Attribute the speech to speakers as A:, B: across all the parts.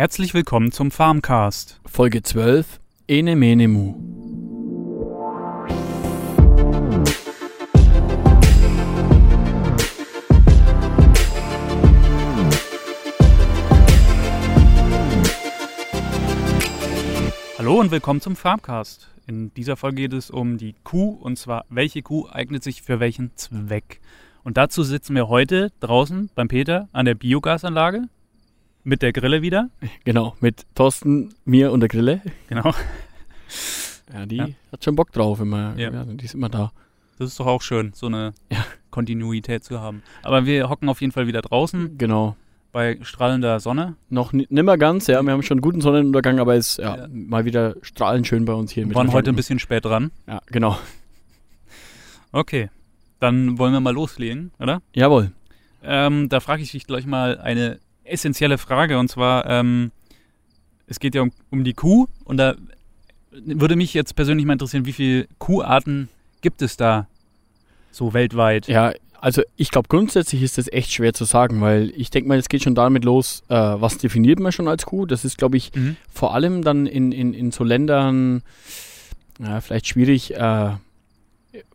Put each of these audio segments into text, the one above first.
A: Herzlich willkommen zum Farmcast.
B: Folge 12 Ene Mene Mu.
A: Hallo und willkommen zum Farmcast. In dieser Folge geht es um die Kuh und zwar, welche Kuh eignet sich für welchen Zweck. Und dazu sitzen wir heute draußen beim Peter an der Biogasanlage mit der Grille wieder.
B: Genau, mit Thorsten, mir und der Grille.
A: Genau.
B: Ja, die
A: Ja.
B: hat schon Bock drauf immer.
A: Ja.
B: Ja. die ist immer da.
A: Das ist doch auch schön, so eine
B: Ja.
A: Kontinuität zu haben. Aber wir hocken auf jeden Fall wieder draußen
B: Genau.
A: bei strahlender Sonne.
B: Noch ni- nimmer ganz, ja. Wir haben schon einen guten Sonnenuntergang, aber es ist mal wieder strahlend schön bei uns hier.
A: Wir waren heute ein bisschen spät dran.
B: Ja, genau.
A: Okay, dann wollen wir mal loslegen, oder?
B: Jawohl.
A: Ähm, da frage ich dich gleich mal eine essentielle Frage und zwar, ähm, es geht ja um, um die Kuh und da würde mich jetzt persönlich mal interessieren, wie viele Kuharten gibt es da so weltweit?
B: Ja, also ich glaube grundsätzlich ist das echt schwer zu sagen, weil ich denke mal, es geht schon damit los, äh, was definiert man schon als Kuh? Das ist, glaube ich,
A: Mhm.
B: vor allem dann in, in, in so Ländern, ja, vielleicht schwierig, äh,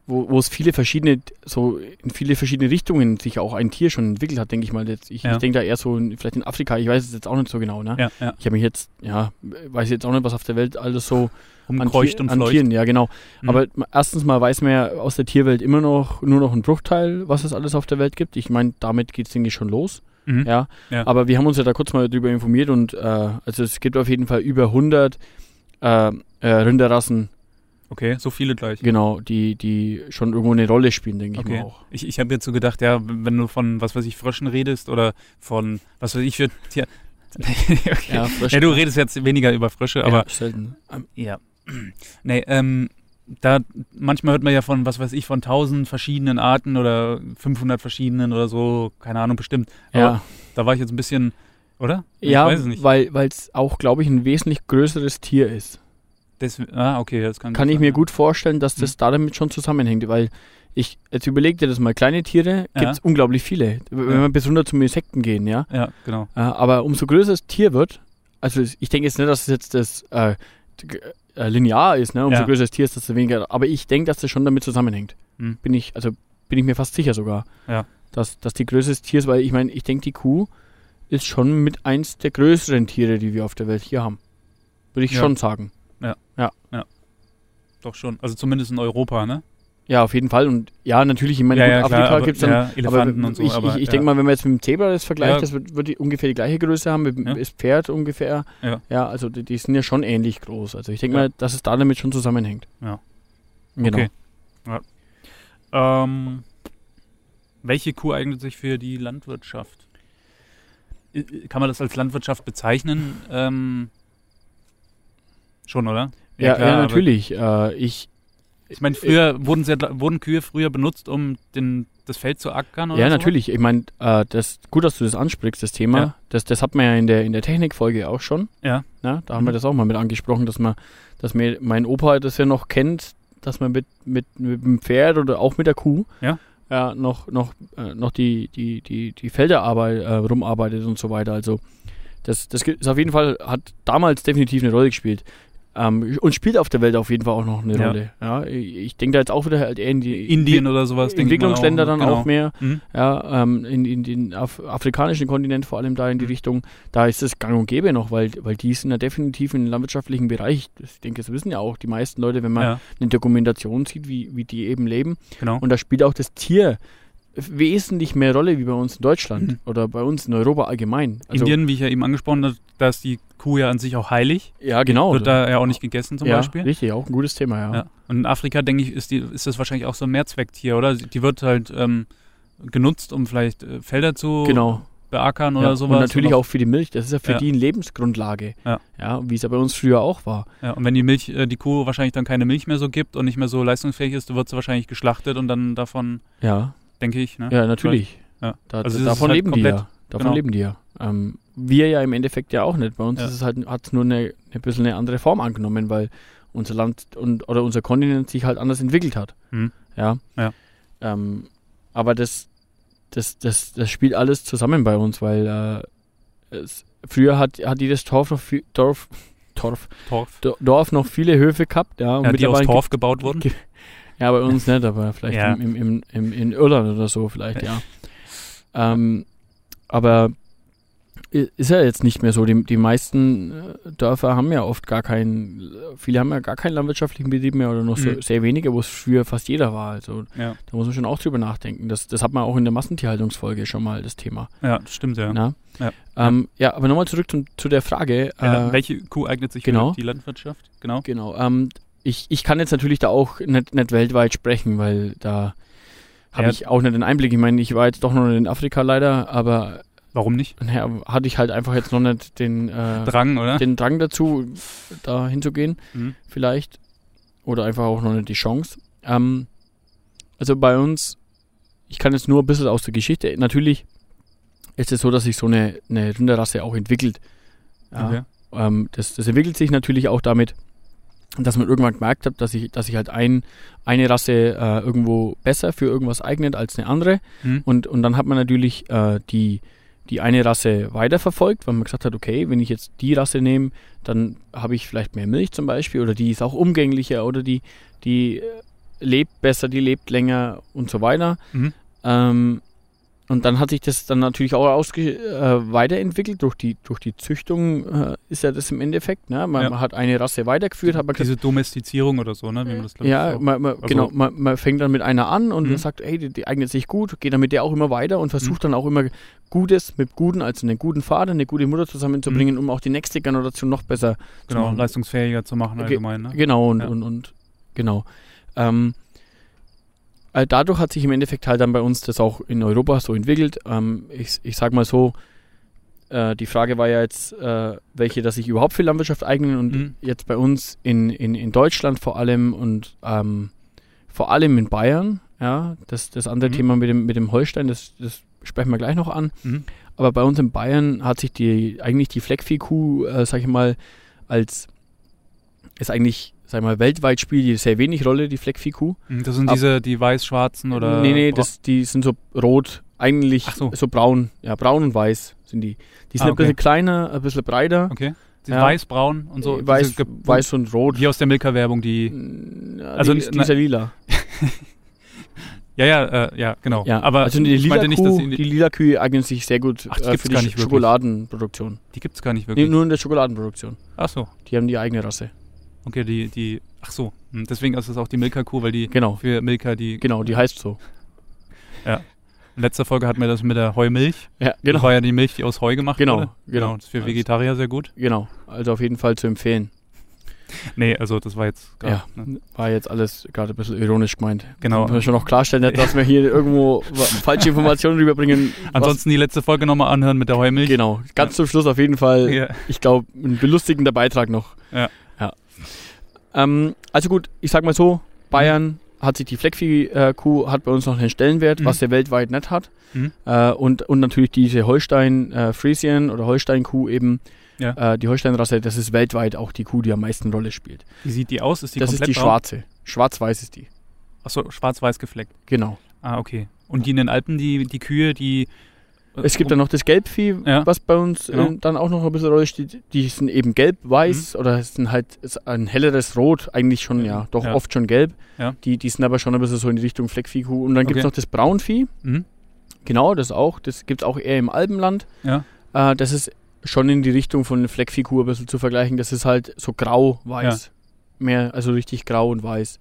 B: wo, wo es viele verschiedene, so in viele verschiedene Richtungen sich auch ein Tier schon entwickelt hat, denke ich mal. Jetzt, ich
A: Ja.
B: ich denke da eher so, in, vielleicht in Afrika, ich weiß es jetzt auch nicht so genau, ne?
A: Ja, ja.
B: Ich habe mich jetzt, ja, weiß jetzt auch nicht, was auf der Welt alles so an,
A: Umkreucht
B: Tier,
A: und
B: an. Tieren, ja genau.
A: Mhm.
B: Aber erstens mal weiß man ja aus der Tierwelt immer noch nur noch einen Bruchteil, was es alles auf der Welt gibt. Ich meine, damit geht es, denke ich, schon los.
A: Mhm.
B: Ja.
A: Ja.
B: Aber wir haben uns ja da kurz mal drüber informiert und äh, also es gibt auf jeden Fall über 100 äh, äh, Rinderrassen,
A: Okay, so viele gleich.
B: genau, die, die schon irgendwo eine Rolle spielen, denke ich
A: Okay.
B: mal auch.
A: Ich, ich habe jetzt so gedacht, ja, wenn du von, was weiß ich, Fröschen redest oder von, was weiß ich für Tier. okay. ja,
B: Frösche-
A: du redest jetzt weniger über Frösche, aber
B: ja, selten. Ähm,
A: Ja. Nee, ähm, da manchmal hört man ja von, was weiß ich, von tausend verschiedenen Arten oder 500 verschiedenen oder so, keine Ahnung, bestimmt. Aber
B: ja,
A: da war ich jetzt ein bisschen, oder? Ich
B: ja
A: weiß es nicht.
B: weil es auch, glaube ich, ein wesentlich größeres Tier ist.
A: Das, ah, okay, das kann
B: Kann ich
A: sein,
B: mir
A: ja.
B: gut vorstellen, dass das da damit schon zusammenhängt, weil ich, jetzt überleg dir das mal, kleine Tiere
A: Ja.
B: gibt es unglaublich viele. Wenn
A: Ja.
B: wir bis runter zum Insekten gehen, ja.
A: Ja, genau.
B: Äh, aber umso größer das Tier wird, also ich denke jetzt nicht, dass es jetzt das äh, äh, linear ist, ne? umso
A: Ja.
B: größer das Tier ist, desto weniger. Aber ich denke, dass das schon damit zusammenhängt.
A: Hm.
B: Bin ich, also bin ich mir fast sicher sogar.
A: Ja.
B: Dass, dass die Größe des Tiers, weil ich meine, ich denke, die Kuh ist schon mit eins der größeren Tiere, die wir auf der Welt hier haben. Würde ich
A: Ja.
B: schon sagen.
A: Doch schon. Also zumindest in Europa, ne?
B: Ja, auf jeden Fall. Und ja, natürlich, ich meine,
A: ja, ja,
B: Afrika gibt es dann.
A: ja, Elefanten
B: aber
A: und so.
B: ich,
A: aber,
B: ich, ich denke mal, wenn man jetzt mit dem Zebra das vergleicht, das wird, wird die ungefähr die gleiche Größe haben, mit dem Pferd ungefähr.
A: Ja.
B: also die, die sind ja schon ähnlich groß. Also ich denke mal, dass es da damit schon zusammenhängt.
A: Ja.
B: Genau.
A: Okay. Ähm, welche Kuh eignet sich für die Landwirtschaft? Kann man das als Landwirtschaft bezeichnen? Ähm, schon, oder?
B: Ja,
A: klar,
B: ja, natürlich. Äh, ich,
A: Ich meine, früher wurden, sie, wurden Kühe früher benutzt, um den, das Feld zu ackern oder
B: ja,
A: so?
B: natürlich. Ich meine, äh, das gut, dass du das ansprichst, das Thema.
A: Ja.
B: Das, das hat man ja in der, in der Technikfolge auch schon.
A: Ja.
B: Na, da haben
A: Mhm.
B: wir das auch mal mit angesprochen, dass man, dass mir mein Opa das ja noch kennt, dass man mit, mit, mit dem Pferd oder auch mit der Kuh
A: Ja.
B: ja, noch, noch, äh, noch die, die, die, die Felder äh, rumarbeitet und so weiter. Also das, das ist auf jeden Fall, hat damals definitiv eine Rolle gespielt. Ähm, und spielt auf der Welt auf jeden Fall auch noch eine
A: Ja.
B: Rolle. Ja, ich ich denke da jetzt auch wieder halt eher in die
A: Indien oder sowas.
B: Entwicklungsländer
A: auch,
B: dann
A: genau.
B: auch mehr.
A: Mhm.
B: Ja, ähm, in, in den Af afrikanischen Kontinent vor allem da in die
A: Mhm.
B: Richtung, da ist es gang und gäbe noch, weil, weil die sind ja definitiv im landwirtschaftlichen Bereich, ich denke, das wissen ja auch die meisten Leute, wenn man
A: Ja,
B: eine Dokumentation sieht, wie, wie die eben leben.
A: genau.
B: Und da spielt auch das Tier wesentlich mehr Rolle wie bei uns in Deutschland
A: Mhm.
B: oder bei uns in Europa allgemein. Also,
A: Indien, wie ich ja eben angesprochen habe, da ist die Kuh ja an sich auch heilig.
B: ja, genau.
A: Wird da ja auch nicht gegessen zum
B: ja,
A: Beispiel.
B: richtig, auch ein gutes Thema, ja.
A: Ja. Und in Afrika, denke ich, ist, die, ist das wahrscheinlich auch so ein Mehrzwecktier, oder? Die wird halt ähm, genutzt, um vielleicht äh, Felder zu
B: Genau.
A: beackern
B: Ja,
A: oder sowas.
B: und natürlich
A: Oder-
B: auch für die Milch. Das ist ja für
A: Ja.
B: die eine Lebensgrundlage.
A: Ja.
B: ja wie es ja bei uns früher auch war.
A: Ja, und wenn die Milch, äh, die Kuh wahrscheinlich dann keine Milch mehr so gibt und nicht mehr so leistungsfähig ist, dann wird sie wahrscheinlich geschlachtet und dann davon,
B: Ja,
A: denke ich, ne?
B: ja, natürlich.
A: Ja.
B: Da,
A: Also
B: davon
A: halt
B: leben die
A: komplett-
B: ja. Davon
A: genau.
B: leben die ja. Ähm, wir ja im Endeffekt ja auch nicht. Bei uns
A: Ja.
B: ist es halt, hat es nur eine, ein bisschen eine andere Form angenommen, weil unser Land und oder unser Kontinent sich halt anders entwickelt hat.
A: Hm.
B: Ja.
A: Ja.
B: Ähm, aber das, das, das, das spielt alles zusammen bei uns, weil äh, es, früher hat, hat jedes Dorf noch viel, Dorf,
A: Torf.
B: Do- Dorf noch viele Höfe gehabt, ja. Und
A: Ja, die aus Torf gebaut wurden.
B: Ja, bei uns nicht, aber vielleicht
A: Ja.
B: im, im, im, in Irland oder so, vielleicht, ja. Ähm, aber ist ja jetzt nicht mehr so. Die, die meisten äh, Dörfer haben ja oft gar keinen, viele haben ja gar keinen landwirtschaftlichen Betrieb mehr oder so
A: Mhm.
B: sehr wenige, wo es früher fast jeder war. Also
A: Ja,
B: da muss man schon auch drüber nachdenken. Das, das hat man auch in der Massentierhaltungsfolge schon mal, das Thema.
A: ja das stimmt ja.
B: Na?
A: Ja.
B: Ähm, ja, aber nochmal zurück zum, zu der Frage. Äh,
A: welche Kuh eignet sich
B: genau.
A: für die Landwirtschaft? Genau.
B: Genau. Ähm, ich, ich kann jetzt natürlich da auch nicht, nicht weltweit sprechen, weil da habe
A: Ja.
B: ich auch nicht den Einblick. Ich meine, ich war jetzt doch noch in Afrika leider, aber
A: Warum nicht?
B: naja, hatte ich halt einfach jetzt noch nicht den, äh,
A: Drang, oder?
B: den Drang dazu, da hinzugehen,
A: Mhm.
B: vielleicht. Oder einfach auch noch nicht die Chance. Ähm, also bei uns, ich kann jetzt nur ein bisschen aus der Geschichte, natürlich ist es so, dass sich so eine, eine Rinderrasse auch entwickelt. Ja,
A: Okay.
B: ähm, das, das entwickelt sich natürlich auch damit, dass man irgendwann gemerkt hat, dass sich dass sich halt ein, eine Rasse äh, irgendwo besser für irgendwas eignet als eine andere.
A: Mhm.
B: Und, und dann hat man natürlich äh, die, die eine Rasse weiterverfolgt, weil man gesagt hat, okay, wenn ich jetzt die Rasse nehme, dann habe ich vielleicht mehr Milch zum Beispiel oder die ist auch umgänglicher oder die, die äh, lebt besser, die lebt länger und so weiter.
A: Mhm.
B: Ähm, und dann hat sich das dann natürlich auch ausge äh, weiterentwickelt. Durch die, durch die Züchtung äh, ist ja das im Endeffekt. Ne? Man,
A: Ja.
B: man hat eine Rasse weitergeführt, hat
A: Diese Domestizierung oder so, ne? Wie man das glaub ich,
B: ja,
A: auch-
B: man, man,
A: also-
B: genau, man, man fängt dann mit einer an und
A: Mhm.
B: sagt, hey, die, die eignet sich gut, geht dann mit der auch immer weiter und versucht dann auch immer Gutes mit Guten, also einen guten Vater, eine gute Mutter zusammenzubringen, um auch die nächste Generation noch besser zu
A: Mhm. genau,
B: machen.
A: leistungsfähiger zu machen
B: Ge-
A: allgemein, ne?
B: Genau, und,
A: Ja.
B: und, und genau. Ähm, äh, dadurch hat sich im Endeffekt halt dann bei uns das auch in Europa so entwickelt. Ähm, ich, ich sag mal so, äh, die Frage war ja jetzt, äh, welche, dass sich überhaupt für Landwirtschaft eignen und
A: Mhm.
B: jetzt bei uns in, in, in Deutschland vor allem und ähm, vor allem in Bayern, ja, das, das andere
A: Mhm.
B: Thema mit dem, mit dem Holstein, das, das sprechen wir gleich noch an.
A: Mhm.
B: Aber bei uns in Bayern hat sich die eigentlich die Fleckviehkuh, äh, sag ich mal, als ist eigentlich, sag mal, weltweit spielt die sehr wenig Rolle, die Fleckviehkuh.
A: Mhm, Das sind
B: Ab-
A: diese, die weiß-schwarzen oder.
B: nee, nee, das, die sind so rot, eigentlich
A: so.
B: so. braun, ja, braun und weiß sind die. Die sind
A: Ah,
B: ein bisschen
A: okay.
B: kleiner, ein bisschen breiter.
A: Okay. Die
B: Ja.
A: weiß-braun und so.
B: Weiß, weiß und rot.
A: Wie aus der Milka-Werbung, die.
B: Ja,
A: Also,
B: die, die ist ja lila.
A: Ja, ja, äh, ja, genau.
B: Ja,
A: aber
B: also die lila,
A: meinte nicht, dass
B: Kuh,
A: die,
B: die lila Kühe eignen sich sehr gut
A: Ach, die
B: äh, für
A: gar
B: die. Schokoladenproduktion.
A: die gibt's gar nicht
B: Nee,
A: wirklich.
B: nur in der Schokoladenproduktion.
A: Ach so.
B: Die haben die eigene Rasse.
A: Okay, die, die. Ach so. Hm, Deswegen ist es auch die Milka-Kuh, weil die
B: Genau,
A: für Milka die.
B: genau, die heißt so.
A: In letzter Folge hatten wir das mit der Heumilch.
B: Ja,
A: Das
B: genau.
A: war ja die Milch, die aus Heu gemacht
B: Genau,
A: wurde.
B: genau.
A: Das ist für Vegetarier sehr gut.
B: Genau, also auf jeden Fall zu empfehlen.
A: Nee, also das war jetzt gerade.
B: Ja.
A: Ne?
B: War jetzt alles gerade ein bisschen ironisch gemeint.
A: Genau.
B: Müssen wir schon noch klarstellen, dass wir hier irgendwo falsche Informationen rüberbringen.
A: Ansonsten die letzte Folge nochmal anhören mit der Heumilch.
B: genau, ganz zum Schluss auf jeden Fall,
A: Ja.
B: ich glaube, ein belustigender Beitrag noch.
A: Ja.
B: Ähm, also gut, ich sag mal so, Bayern hat sich die Fleckvieh-Kuh, hat bei uns noch einen Stellenwert,
A: Mhm.
B: was der weltweit nicht hat.
A: Mhm.
B: Äh, und, und natürlich diese Holstein-Friesien oder Holstein-Kuh eben,
A: Ja.
B: äh, die Holstein-Rasse, das ist weltweit auch die Kuh, die am meisten Rolle spielt.
A: Wie sieht die aus? Ist die
B: das ist
A: komplett
B: die
A: braun?
B: schwarze. Schwarz-weiß ist die.
A: Achso, schwarz-weiß gefleckt.
B: Genau.
A: Ah, okay. Und die in den Alpen, die, die Kühe, die. Äh,
B: Es gibt dann noch das Gelbvieh,
A: Ja.
B: was bei uns
A: Genau.
B: äh, dann auch noch ein bisschen Rolle steht. Die sind eben gelb-weiß oder es sind halt ein helleres Rot, eigentlich schon,
A: Mhm.
B: ja, doch
A: Ja.
B: oft schon gelb. Die, die sind aber schon ein bisschen so in die Richtung Fleckviehkuh. Und dann gibt es noch das Braunvieh,
A: Mhm.
B: genau, das auch. Das gibt es auch eher im Alpenland. Äh, das ist schon in die Richtung von Fleckviehkuh ein bisschen zu vergleichen. Das ist halt so grau-weiß. Mehr, also richtig grau und weiß.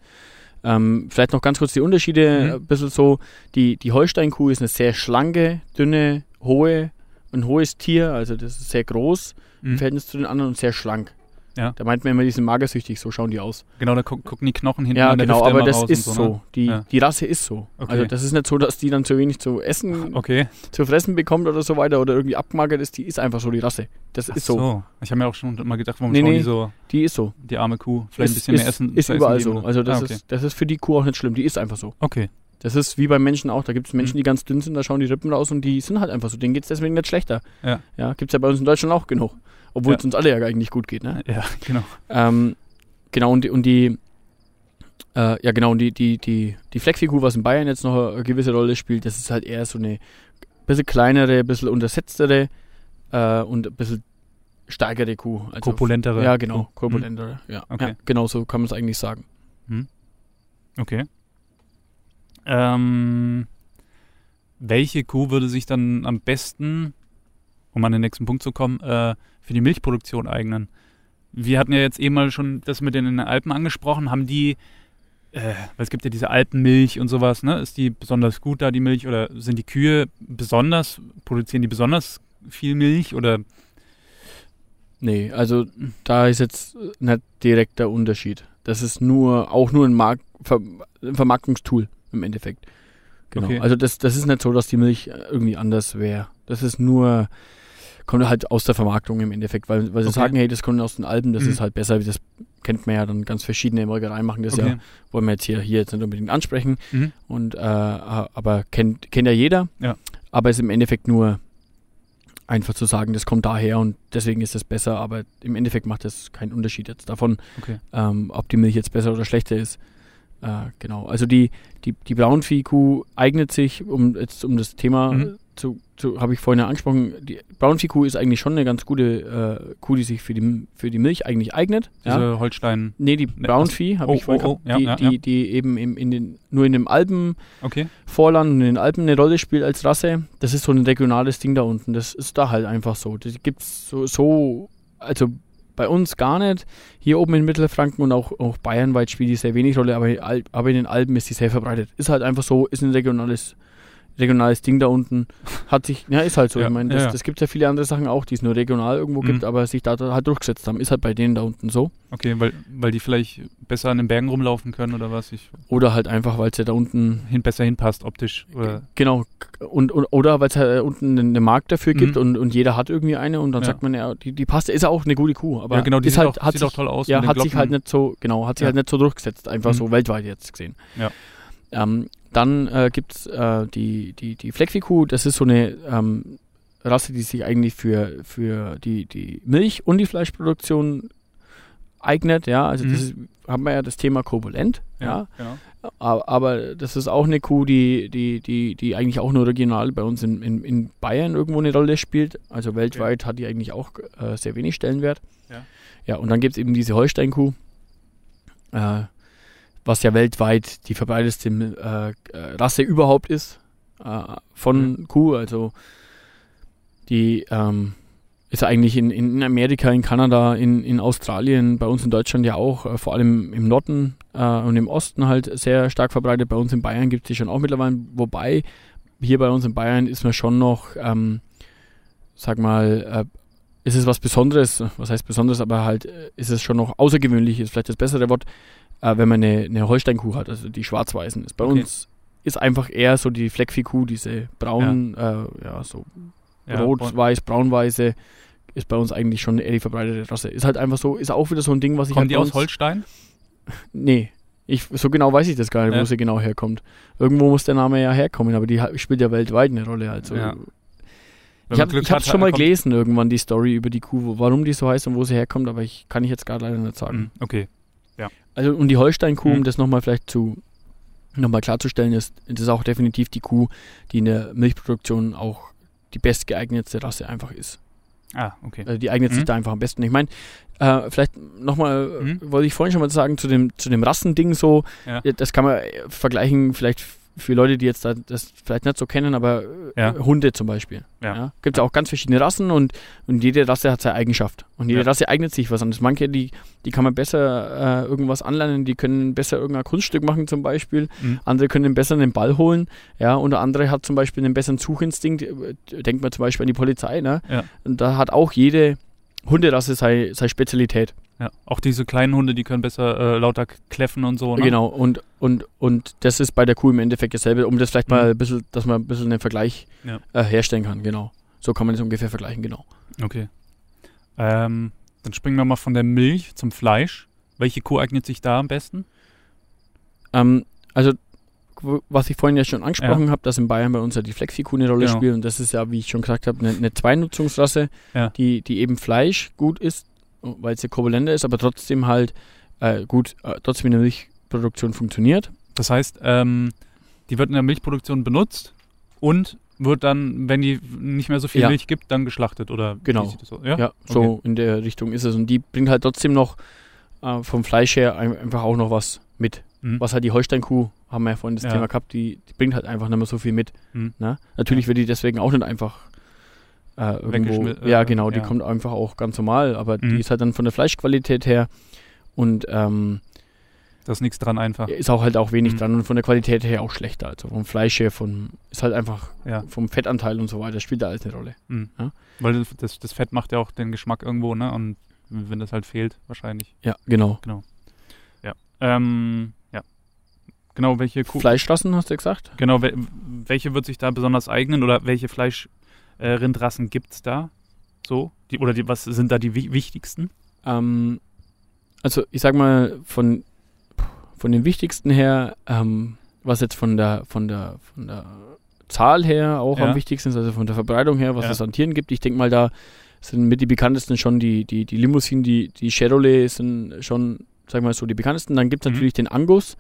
B: Ähm, vielleicht noch ganz kurz die Unterschiede.
A: Mhm.
B: Ein bisschen so, die, die Holsteinkuh ist eine sehr schlanke, dünne, hohe, ein hohes Tier. Also das ist sehr groß im
A: Mhm.
B: Verhältnis zu den anderen und sehr schlank.
A: Ja.
B: Da meint man immer, die sind magersüchtig, so schauen die aus.
A: Genau, da gu gucken die Knochen hinten
B: ja, genau, aber das ist
A: und
B: so.
A: ne?
B: Die,
A: Ja.
B: die Rasse ist so.
A: Okay.
B: Also das ist nicht so, dass die dann zu wenig zu essen,
A: Okay.
B: zu fressen bekommt oder so weiter oder irgendwie abgemagert ist. Die ist einfach so die Rasse. Das
A: Ach
B: ist so.
A: Ich habe mir auch schon mal gedacht, warum
B: Nee,
A: schauen
B: nee.
A: die so,
B: Die ist so.
A: die arme Kuh, vielleicht ein
B: ist,
A: bisschen
B: ist,
A: mehr essen.
B: Ist
A: essen
B: überall
A: geben
B: so. Also das,
A: ah, okay.
B: ist, das ist für die Kuh auch nicht schlimm. Die ist einfach so.
A: Okay.
B: Das ist wie beim Menschen auch. Da gibt es Menschen,
A: Mhm.
B: die ganz dünn sind, da schauen die Rippen raus und die sind halt einfach so. Denen geht es deswegen nicht schlechter.
A: Ja.
B: ja Gibt es ja bei uns in Deutschland auch genug. Obwohl
A: Ja.
B: es uns alle ja eigentlich gut geht. Ne?
A: Ja, genau.
B: Ähm, genau, und die, und die äh, ja genau, und die, die, die, die Fleckfigur, was in Bayern jetzt noch eine gewisse Rolle spielt, das ist halt eher so eine bisschen kleinere, bisschen untersetztere äh, und ein bisschen stärkere Kuh. Also
A: Korpulentere.
B: Ja, genau,
A: Kuh.
B: korpulentere. Ja,
A: Okay.
B: ja, genau so kann man es eigentlich sagen.
A: Hm. Okay. Ähm, welche Kuh würde sich dann am besten, um an den nächsten Punkt zu kommen, äh, für die Milchproduktion eignen? Wir hatten ja jetzt eben mal schon das mit den Alpen angesprochen. Haben die, äh, weil es gibt ja diese Alpenmilch und sowas, ne? Ist die besonders gut da, die Milch? Oder sind die Kühe besonders, produzieren die besonders viel Milch? Oder
B: Nee, also da ist jetzt nicht direkt der Unterschied. Das ist nur auch nur ein, Mark Ver Vermarktungstool im Endeffekt. Genau.
A: Okay.
B: Also das, das ist nicht so, dass die Milch irgendwie anders wäre. Das ist nur, kommt halt aus der Vermarktung im Endeffekt, weil, weil sie
A: Okay.
B: sagen, hey, das kommt aus den Alpen, das
A: Mhm.
B: ist halt besser, das kennt man ja dann ganz verschiedene Molkereien machen das
A: Okay.
B: ja, wollen wir jetzt hier, hier jetzt nicht unbedingt ansprechen.
A: Mhm.
B: Und äh, aber kennt, kennt ja jeder.
A: Ja.
B: Aber ist im Endeffekt nur einfach zu sagen, das kommt daher und deswegen ist es besser, aber im Endeffekt macht das keinen Unterschied jetzt davon,
A: Okay.
B: ähm, ob die Milch jetzt besser oder schlechter ist. Äh, genau. Also die, die, die Braunviehkuh eignet sich, um jetzt um das Thema
A: Mhm.
B: Zu, zu habe ich vorhin ja angesprochen, die Braunviehkuh ist eigentlich schon eine ganz gute äh, Kuh, die sich für die, für die Milch eigentlich eignet.
A: diese
B: Ja?
A: Holstein.
B: Nee, die
A: Ne,
B: Braunvieh habe
A: oh,
B: ich vorhin
A: oh, oh,
B: gehabt,
A: ja,
B: die,
A: ja,
B: die, die eben im, in den, nur in dem Alpen
A: Okay.
B: Vorland und in den Alpen eine Rolle spielt als Rasse. Das ist so ein regionales Ding da unten. Das ist da halt einfach so. Das gibt's so, so also bei uns gar nicht. Hier oben in Mittelfranken und auch, auch bayernweit spielt die sehr wenig Rolle, aber, aber in den Alpen ist die sehr verbreitet. Ist halt einfach so, ist ein regionales, regionales Ding da unten. Hat sich, ja, ist halt so.
A: Ja,
B: ich meine, das,
A: ja,
B: das gibt ja viele andere Sachen auch, die es nur regional irgendwo
A: Mhm.
B: gibt, aber sich da halt durchgesetzt haben. Ist halt bei denen da unten so.
A: Okay, weil, weil die vielleicht besser an den Bergen rumlaufen können oder was? Ich,
B: Oder halt einfach, weil es ja da unten
A: hin, besser hinpasst optisch. Oder,
B: Genau. Und, und, oder weil es halt unten eine Markt dafür gibt
A: Mhm.
B: und, und jeder hat irgendwie eine und dann
A: Ja.
B: sagt man, ja, die, die passt, ist ja auch eine gute Kuh. Aber
A: ja, genau, die
B: ist
A: sieht,
B: halt,
A: auch,
B: hat
A: sieht
B: sich,
A: auch toll aus.
B: ja, hat sich halt
A: Glocken.
B: nicht so, genau, hat sich halt nicht so durchgesetzt, einfach
A: Mhm.
B: so weltweit jetzt gesehen.
A: Ja.
B: Ähm, dann äh, gibt es äh, die, die, die Fleckvieh-Kuh, das ist so eine ähm, Rasse, die sich eigentlich für, für die, die Milch- und die Fleischproduktion eignet, ja, also
A: Mhm.
B: das ist, haben wir ja das Thema korpulent, ja,
A: Ja, genau.
B: aber, aber das ist auch eine Kuh, die, die, die, die eigentlich auch nur regional bei uns in, in, in Bayern irgendwo eine Rolle spielt. Also weltweit hat die eigentlich auch äh, sehr wenig Stellenwert.
A: Ja.
B: Ja, und dann gibt es eben diese Holstein-Kuh, äh, was ja weltweit die verbreitetste äh, äh, Rasse überhaupt ist äh, von Kuh. Also die ähm, ist eigentlich in, in Amerika, in Kanada, in, in Australien, bei uns in Deutschland ja auch, äh, vor allem im Norden äh, und im Osten halt sehr stark verbreitet. Bei uns in Bayern gibt es die schon auch mittlerweile, wobei hier bei uns in Bayern ist man schon noch, ähm, sag mal, äh, ist es was Besonderes, was heißt Besonderes, aber halt ist es schon noch außergewöhnlich, ist vielleicht das bessere Wort, äh, wenn man eine, eine Holsteinkuh hat, also die schwarz-weißen. Ist bei
A: Okay.
B: uns ist einfach eher so die Fleckviehkuh, diese braun, ja, äh, ja so
A: Ja,
B: rot,
A: und
B: weiß, braun-weiße, ist bei uns eigentlich schon eher die verbreitete Rasse. Ist halt einfach so, ist auch wieder so ein Ding, was ich
A: Kommen
B: halt
A: die aus Holstein?
B: Nee. Ich, so genau weiß ich das gar nicht,
A: Ja.
B: wo sie genau herkommt. Irgendwo muss der Name ja herkommen, aber die spielt ja weltweit eine Rolle. Also
A: Ja.
B: Ich habe
A: hat,
B: schon mal gelesen irgendwann die Story über die Kuh, warum die so heißt und wo sie herkommt, aber ich kann ich jetzt gerade leider nicht sagen.
A: Mhm, Okay.
B: Also und die Holstein-Kuh, um
A: Mhm.
B: das nochmal vielleicht zu nochmal klarzustellen, ist, das ist auch definitiv die Kuh, die in der Milchproduktion auch die bestgeeignetste Rasse einfach ist.
A: Ah, okay.
B: Also die eignet sich
A: Mhm.
B: da einfach am besten. Ich meine, äh, vielleicht nochmal,
A: Mhm.
B: wollte ich vorhin schon mal sagen, zu dem, zu dem Rassending so,
A: Ja.
B: das kann man vergleichen, vielleicht für Leute, die jetzt da, das vielleicht nicht so kennen, aber äh,
A: Ja.
B: Hunde zum Beispiel.
A: Ja.
B: Gibt es auch ganz verschiedene Rassen und, und jede Rasse hat seine Eigenschaft. Und jede
A: Ja.
B: Rasse eignet sich was anderes. Manche, die, die kann man besser äh, irgendwas anlernen, die können besser irgendein Kunststück machen zum Beispiel.
A: Mhm.
B: Andere können besser einen Ball holen. Ja, und der andere hat zum Beispiel einen besseren Suchinstinkt. Äh, Denkt man zum Beispiel an die Polizei. Ne?
A: Ja.
B: Und da hat auch jede Hunderasse seine, seine Spezialität.
A: Ja. Auch diese kleinen Hunde, die können besser äh, lauter kläffen und so. Ne?
B: Genau. Und, und, und das ist bei der Kuh im Endeffekt dasselbe, um das vielleicht
A: Mhm.
B: mal ein bisschen, dass man ein bisschen einen Vergleich
A: Ja.
B: äh, herstellen kann. Genau. So kann man das ungefähr vergleichen, genau.
A: Okay. Ähm, dann springen wir mal von der Milch zum Fleisch. Welche Kuh eignet sich da am besten?
B: Ähm, also, was ich vorhin ja schon angesprochen habe, dass in Bayern bei uns ja die Flexikuh eine Rolle
A: Genau.
B: spielt. Und das ist ja, wie ich schon gesagt habe, eine, eine Zweinutzungsrasse,
A: Ja.
B: die, die eben Fleisch gut ist, weil sie korpulenter ist, aber trotzdem halt äh, gut, äh, trotzdem in der Milchproduktion funktioniert.
A: Das heißt, ähm, die wird in der Milchproduktion benutzt und wird dann, wenn die nicht mehr so viel
B: Ja.
A: Milch gibt, dann geschlachtet oder
B: Genau.
A: Ja,
B: Ja, so in der Richtung ist es. Und die bringt halt trotzdem noch äh, vom Fleisch her ein, einfach auch noch was mit.
A: Mhm.
B: Was halt die Holsteinkuh, haben wir ja vorhin das
A: Ja.
B: Thema gehabt, die, die bringt halt einfach nicht mehr so viel mit.
A: Mhm.
B: Ne? Natürlich wird die deswegen auch nicht einfach äh, irgendwo.
A: Weggeschmi- äh,
B: ja, genau, die
A: ja.
B: kommt einfach auch ganz normal, aber
A: Mhm.
B: die ist halt dann von der Fleischqualität her und ähm,
A: Da ist nichts dran einfach.
B: ist auch halt auch wenig
A: Mhm.
B: dran und von der Qualität her auch schlechter. Also vom Fleisch her, von, ist halt einfach
A: Ja.
B: vom Fettanteil und so weiter, spielt da alles eine Rolle.
A: Mhm.
B: Ja.
A: Weil das, das, Fett macht ja auch den Geschmack irgendwo, ne? Und wenn das halt fehlt, wahrscheinlich.
B: Ja, genau.
A: Ähm, ja. Genau, welche Kuh.
B: Fleischrassen hast du gesagt?
A: Genau, wel welche wird sich da besonders eignen oder welche Fleischrindrassen äh, Rindrassen gibt's da? So? Die, oder die, was sind da die wi wichtigsten?
B: Ähm, also ich sag mal, von, von den wichtigsten her, ähm, was jetzt von der, von der, von der Zahl her auch
A: Ja.
B: am wichtigsten ist, also von der Verbreitung her, was
A: Ja.
B: es an Tieren gibt. Ich denke mal, da sind mit die bekanntesten schon die, die, die Limousinen, die, die Chevrolet sind schon, sag ich mal so, die bekanntesten. Dann gibt es
A: Mhm.
B: natürlich den Angus.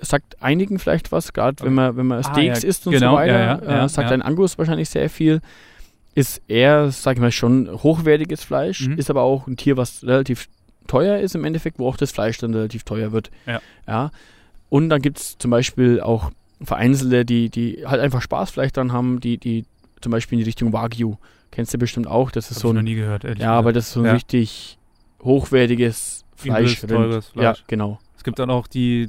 B: Sagt einigen vielleicht was, gerade wenn man, wenn man
A: Ah,
B: Steaks
A: ja,
B: isst und
A: genau,
B: so weiter.
A: ja, ja, ja,
B: äh, sagt
A: ja.
B: ein Angus wahrscheinlich sehr viel. Ist eher, sag ich mal, schon hochwertiges Fleisch,
A: Mhm.
B: ist aber auch ein Tier, was relativ teuer ist im Endeffekt, wo auch das Fleisch dann relativ teuer wird.
A: Ja.
B: ja. Und dann gibt es zum Beispiel auch Vereinzelte, die, die halt einfach Spaß vielleicht dran haben, die, die zum Beispiel in die Richtung Wagyu. Kennst du bestimmt auch, das ist
A: Hab
B: so
A: ich noch
B: ein,
A: nie gehört, ehrlich
B: ja, aber das ist so ein
A: Ja.
B: richtig hochwertiges Fleisch.
A: Übelst teures
B: Ja,
A: Fleisch.
B: genau.
A: Es gibt dann auch die,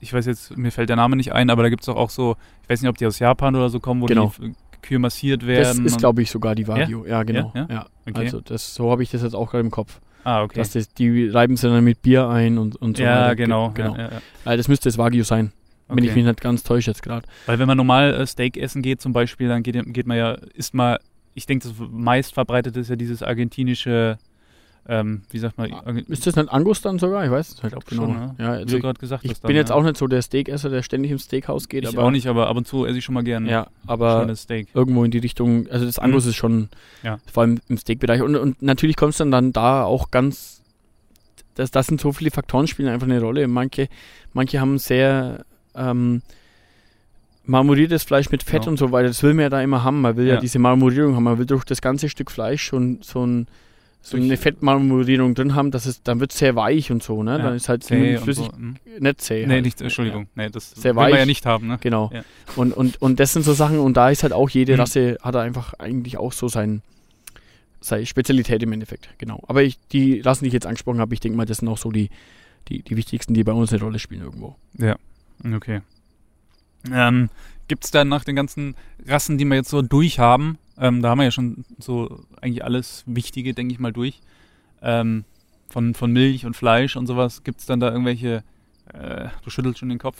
A: ich weiß jetzt, mir fällt der Name nicht ein, aber da gibt es auch, auch so, ich weiß nicht, ob die aus Japan oder so kommen, wo
B: Genau.
A: die Kühe massiert werden.
B: Das ist, glaube ich, sogar die Wagyu. Ja, genau.
A: Ja?
B: Ja,
A: Okay.
B: Also das, so habe ich das jetzt auch gerade im Kopf.
A: ah, okay.
B: Dass das, die reiben sie dann mit Bier ein und, und so
A: ja,
B: weiter.
A: genau.
B: Ge- genau.
A: Ja, ja, ja.
B: Also das müsste das Wagyu sein, wenn ich
A: Okay.
B: mich nicht ganz täusche jetzt gerade.
A: Weil wenn man normal äh, Steak essen geht zum Beispiel, dann geht, geht man ja, isst mal, ich denke, das meist verbreitete ist ja dieses argentinische, ähm, wie sagt man, Argen-
B: Ist das nicht Angus dann sogar? Ich weiß es halt auch
A: Schon,
B: genau.
A: ne?
B: Ja,
A: wie
B: also
A: du gerade gesagt
B: ich
A: hast.
B: bin
A: dann,
B: jetzt
A: ja.
B: auch nicht so der Steakesser, der ständig im Steakhouse geht,
A: ich
B: aber
A: auch nicht, aber ab und zu esse ich schon mal gerne
B: ja, aber irgendwo in die Richtung, also das Angus
A: Mhm.
B: ist schon
A: Ja.
B: vor allem im Steakbereich und, und natürlich kommt es dann, dann da auch ganz, das, das sind so viele Faktoren spielen einfach eine Rolle. Manche, manche haben sehr ähm, marmoriertes Fleisch mit Fett
A: Genau.
B: und so weiter. Das will man ja da immer haben. Man will ja,
A: Ja.
B: diese Marmorierung haben. Man will durch das ganze Stück Fleisch schon so, ein, so eine Fettmarmorierung drin haben. Das ist, dann wird es sehr weich und so. Ne?
A: Ja,
B: Dann ist halt
A: Zäh
B: flüssig,
A: so. Hm.
B: nicht zäh.
A: Nee,
B: halt.
A: nicht, Entschuldigung. Nee, das
B: Sehr
A: will man
B: weich.
A: ja nicht haben, ne?
B: Genau.
A: Ja.
B: Und, und, und das sind so Sachen, und da ist halt auch jede
A: Mhm.
B: Rasse, hat er einfach eigentlich auch so sein, seine Spezialität im Endeffekt. Genau. Aber ich, die Rassen, die ich jetzt angesprochen habe, ich denke mal, das sind auch so die, die, die wichtigsten, die bei uns eine Rolle spielen irgendwo.
A: Okay. Ähm, Gibt es dann nach den ganzen Rassen, die wir jetzt so durchhaben, ähm, da haben wir ja schon so eigentlich alles Wichtige, denke ich mal, durch. Ähm, von, von Milch und Fleisch und sowas. Gibt es dann da irgendwelche, äh, du schüttelst schon den Kopf,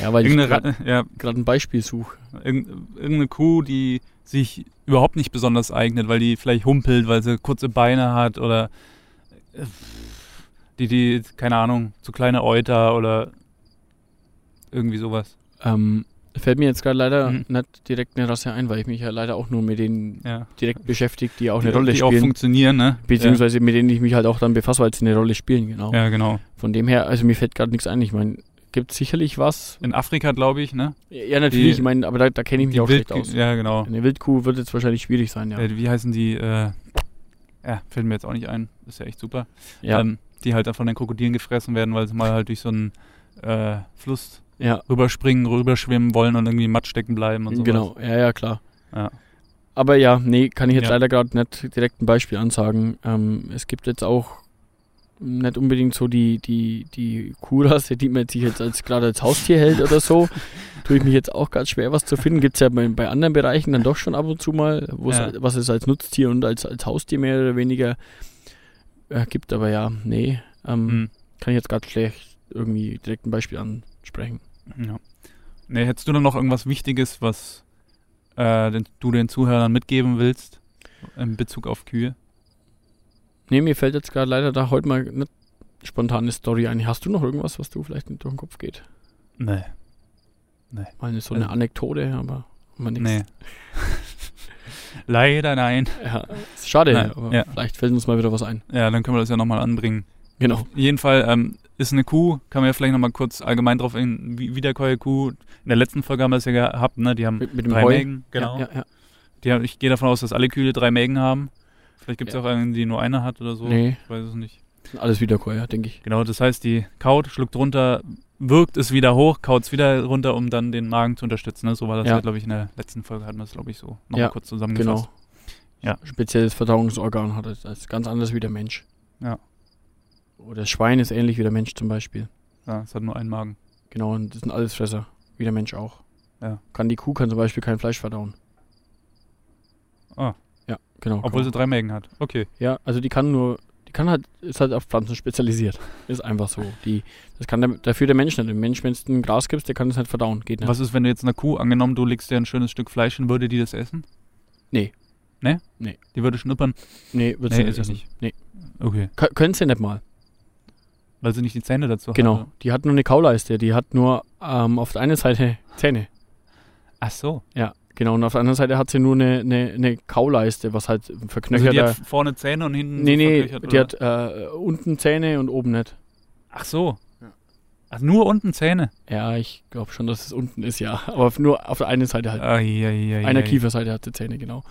B: Ja, weil ich gerade
A: Ra- ja,
B: ein Beispiel suche.
A: irgend, irgendeine Kuh, die sich überhaupt nicht besonders eignet, weil die vielleicht humpelt, weil sie kurze Beine hat oder äh, die, die, keine Ahnung, zu kleine Euter oder irgendwie sowas.
B: Ähm, fällt mir jetzt gerade leider
A: Mhm.
B: nicht direkt eine Rasse ein, weil ich mich ja leider auch nur mit denen
A: Ja.
B: direkt beschäftige, die auch eine
A: die,
B: Rolle
A: die auch
B: spielen.
A: funktionieren, ne?
B: Beziehungsweise mit denen ich mich halt auch dann befasse, weil sie eine Rolle spielen, genau.
A: Ja, ja genau.
B: Von dem her, also mir fällt gerade nichts ein. Ich meine, gibt sicherlich was.
A: In Afrika, glaube ich, ne?
B: Ja, natürlich,
A: Die-
B: ich meine, aber da, da kenne ich mich
A: Die
B: auch schlecht
A: Wildkuh-
B: aus.
A: Ja, genau.
B: Eine Wildkuh wird jetzt wahrscheinlich schwierig sein, ja.
A: Äh, wie heißen die? Äh, ja, fällt mir jetzt auch nicht ein. Ist ja echt super.
B: ja,
A: Ähm, die halt dann von den Krokodilen gefressen werden, weil sie mal halt durch so einen äh, Fluss
B: ja,
A: rüberspringen, rüberschwimmen wollen und irgendwie im Matsch stecken bleiben und so.
B: genau. Ja, ja, klar.
A: Ja.
B: Aber ja, nee, kann ich jetzt
A: Ja.
B: leider gerade nicht direkt ein Beispiel ansagen. Ähm, es gibt jetzt auch nicht unbedingt so die, die, die Kuhrasse, die man sich jetzt als, gerade als Haustier hält oder so. Tue ich mich jetzt auch ganz schwer, was zu finden. Gibt es ja bei, bei anderen Bereichen dann doch schon ab und zu mal,
A: Ja.
B: was es als Nutztier und als, als Haustier mehr oder weniger äh, gibt. Aber ja, nee, ähm,
A: Hm.
B: kann ich jetzt gerade schlecht irgendwie direkt ein Beispiel ansprechen.
A: Ja. Nee, hättest du dann noch irgendwas Wichtiges, was äh, den, du den Zuhörern mitgeben willst in Bezug auf Kühe?
B: Nee, mir fällt jetzt gerade leider da heute mal eine spontane Story ein. Hast du noch irgendwas, was du vielleicht durch den Kopf geht?
A: Nee.
B: Mal eine, so eine
A: Also-
B: Anekdote, aber, aber nichts.
A: Nee. Leider nein.
B: Ja, ist schade,
A: Nein,
B: aber
A: ja.
B: vielleicht fällt uns mal wieder was ein.
A: Ja, dann können wir das ja nochmal anbringen.
B: Genau.
A: Auf jeden Fall, ähm, ist eine Kuh? Kann man ja vielleicht nochmal kurz allgemein drauf eingehen. Wie, Wiederkäuerkuh. In der letzten Folge haben wir es ja gehabt, ne? Die haben
B: Mit, mit dem
A: drei
B: Heu.
A: Mägen. Genau.
B: Ja, ja, ja.
A: Haben, ich gehe davon aus, dass alle Kühe drei Mägen haben. Vielleicht gibt es
B: Ja.
A: auch einen, die nur eine hat oder so.
B: Nee.
A: Ich weiß es nicht.
B: Alles Wiederkäuer, denke ich.
A: Genau, das heißt, die kaut, schluckt runter, wirkt es wieder hoch, kaut es wieder runter, um dann den Magen zu unterstützen. Ne? So war das
B: Ja.
A: ja, glaube ich, in der letzten Folge hatten wir es, glaube ich, so noch
B: Ja,
A: kurz zusammengefasst.
B: Genau.
A: Ja.
B: Spezielles Verdauungsorgan hat es. Das ist ganz anders wie der Mensch.
A: Ja.
B: Oder Schwein ist ähnlich wie der Mensch zum Beispiel.
A: Ja, es hat nur einen Magen.
B: Genau, und das sind Allesfresser, wie der Mensch auch.
A: Ja.
B: Kann die Kuh kann zum Beispiel kein Fleisch verdauen.
A: Ah.
B: Ja, genau.
A: Obwohl
B: kann.
A: sie drei Mägen hat. Okay.
B: Ja, also die kann nur, die kann halt, ist halt auf Pflanzen spezialisiert. Ist einfach so. Die, das kann der, dafür der Mensch nicht. Der Mensch, wenn es ein Gras gibt, der kann es halt verdauen. Geht nicht.
A: Was ist, wenn du jetzt einer Kuh, angenommen, du legst dir ein schönes Stück Fleisch hin, würde die das essen?
B: Nee.
A: Ne?
B: Nee.
A: Die würde schnuppern?
B: Nee, wird
A: Nee,
B: sie nicht essen. Nee.
A: Okay.
B: Kö- Können sie nicht mal.
A: Weil sie nicht die Zähne dazu
B: Genau.
A: hat.
B: Die hat nur eine Kauleiste. Die hat nur ähm, auf der einen Seite Zähne.
A: Ach so.
B: Ja, genau. Und auf der anderen Seite hat sie nur eine, eine, eine Kauleiste, was halt
A: Also
B: verknöchert.
A: die hat vorne Zähne und hinten
B: nee, nee,
A: verknöchert,
B: die
A: oder?
B: hat äh, unten Zähne und oben nicht.
A: Ach so.
B: Ja.
A: Ach, nur unten Zähne?
B: Ja, ich glaube schon, dass es unten ist, ja. Aber nur auf der einen Seite halt.
A: Ai,
B: Einer Kieferseite hat sie Zähne, genau.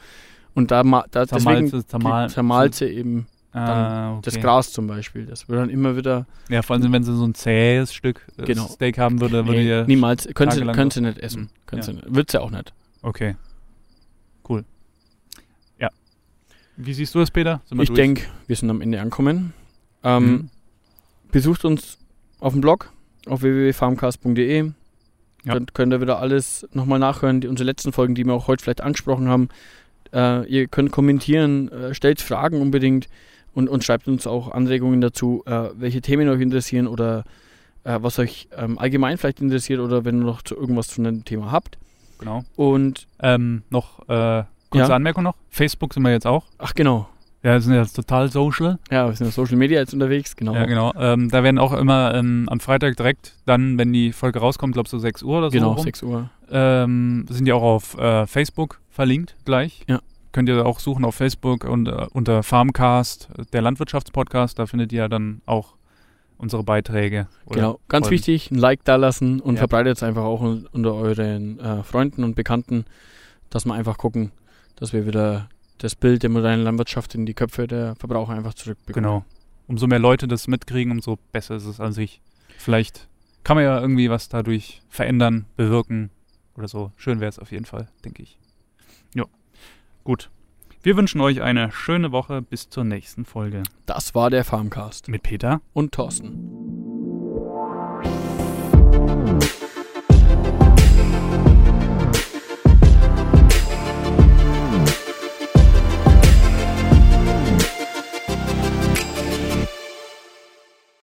B: Und da, ma- da deswegen
A: Zermalt, zermal,
B: zermalt sie eben
A: ah, okay.
B: das Gras zum Beispiel. Das wird dann immer wieder.
A: Ja, vor allem, wenn sie so ein zähes Stück äh,
B: Genau.
A: Steak haben würde, würde
B: Nee,
A: ihr...
B: niemals. Können sie, nicht essen.
A: Hm,
B: Können
A: ja.
B: Wird sie auch nicht.
A: Okay. Cool. Ja. Wie siehst du das, Peter?
B: Ich denke, wir sind am Ende angekommen. Ähm,
A: Mhm.
B: Besucht uns auf dem Blog auf www.farmcast.de.
A: Ja.
B: Dann könnt ihr wieder alles nochmal nachhören, die, unsere letzten Folgen, die wir auch heute vielleicht angesprochen haben. Äh, ihr könnt kommentieren, äh, stellt Fragen unbedingt und, und schreibt uns auch Anregungen dazu, äh, welche Themen euch interessieren oder äh, was euch ähm, allgemein vielleicht interessiert oder wenn ihr noch zu irgendwas zu einem Thema habt.
A: Genau.
B: Und,
A: Ähm, noch äh, kurze
B: Ja.
A: Anmerkung noch. Facebook sind wir jetzt auch.
B: ach genau,
A: Ja, sind jetzt total social.
B: ja, wir sind auf Social Media jetzt unterwegs, genau.
A: Ja, genau. Ähm, da werden auch immer ähm, am Freitag direkt, dann, wenn die Folge rauskommt, glaube so 6 Uhr oder so.
B: Genau,
A: rum,
B: 6 Uhr.
A: ähm, sind ja auch auf äh, Facebook verlinkt gleich.
B: Ja.
A: Könnt ihr auch suchen auf Facebook und äh, unter Farmcast, der Landwirtschaftspodcast, da findet ihr dann auch unsere Beiträge.
B: Genau, ganz
A: Folgen.
B: wichtig, ein Like da lassen und
A: Ja.
B: verbreitet es einfach auch un- unter euren äh, Freunden und Bekannten, dass wir einfach gucken, dass wir wieder das Bild der modernen Landwirtschaft in die Köpfe der Verbraucher einfach zurückbekommen.
A: Genau. Umso mehr Leute das mitkriegen, umso besser ist es an sich. Vielleicht kann man ja irgendwie was dadurch verändern, bewirken oder so. Schön wäre es auf jeden Fall, denke ich. Ja, gut. Wir wünschen euch eine schöne Woche bis zur nächsten Folge.
B: Das war der Farmcast
A: Mit Peter.
B: und Thorsten.